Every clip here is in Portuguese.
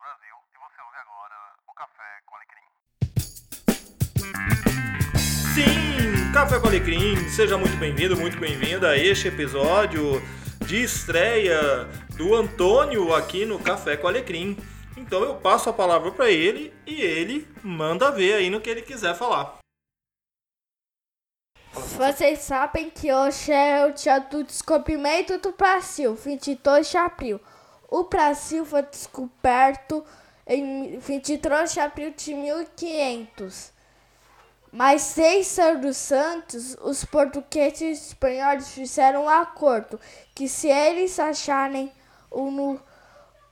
Brasil e você ouve agora o Café com Alecrim. Sim, Café com Alecrim, seja muito bem-vindo, muito bem-vinda a este episódio de estreia do Antônio aqui no Café com Alecrim. Então eu passo a palavra para ele e ele manda ver aí no que ele quiser falar. Vocês sabem que hoje é o dia do descobrimento do Brasil, 22 de abril. O Brasil foi descoberto em 23 de abril de 1500. Mas seis anos antes, os portugueses e espanhóis fizeram um acordo que se eles acharem o,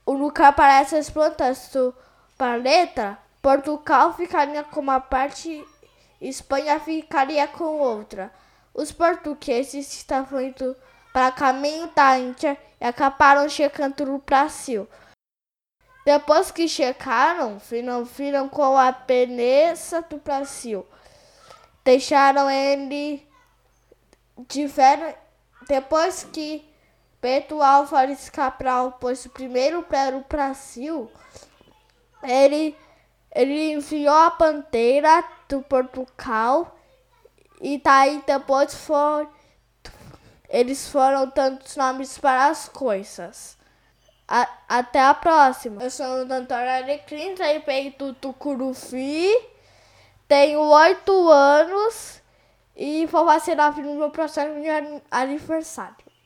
o lugar para essas plantas do planeta, Portugal ficaria com uma parte e Espanha ficaria com outra. Os portugueses estavam indo para caminho da Índia e acabaram chegando no Brasil. Depois que chegaram, viram, viram com a beleza do Brasil deixaram ele tiveram depois que Pedro Álvares Cabral pôs o primeiro pé no Brasil, ele, ele enviou a bandeira do Portugal e daí depois for, eles foram dando os nomes para as coisas. A, até a próxima. Eu sou o Antônio Alecrim, saí do. Tenho oito anos e vou vacinar no meu próximo aniversário.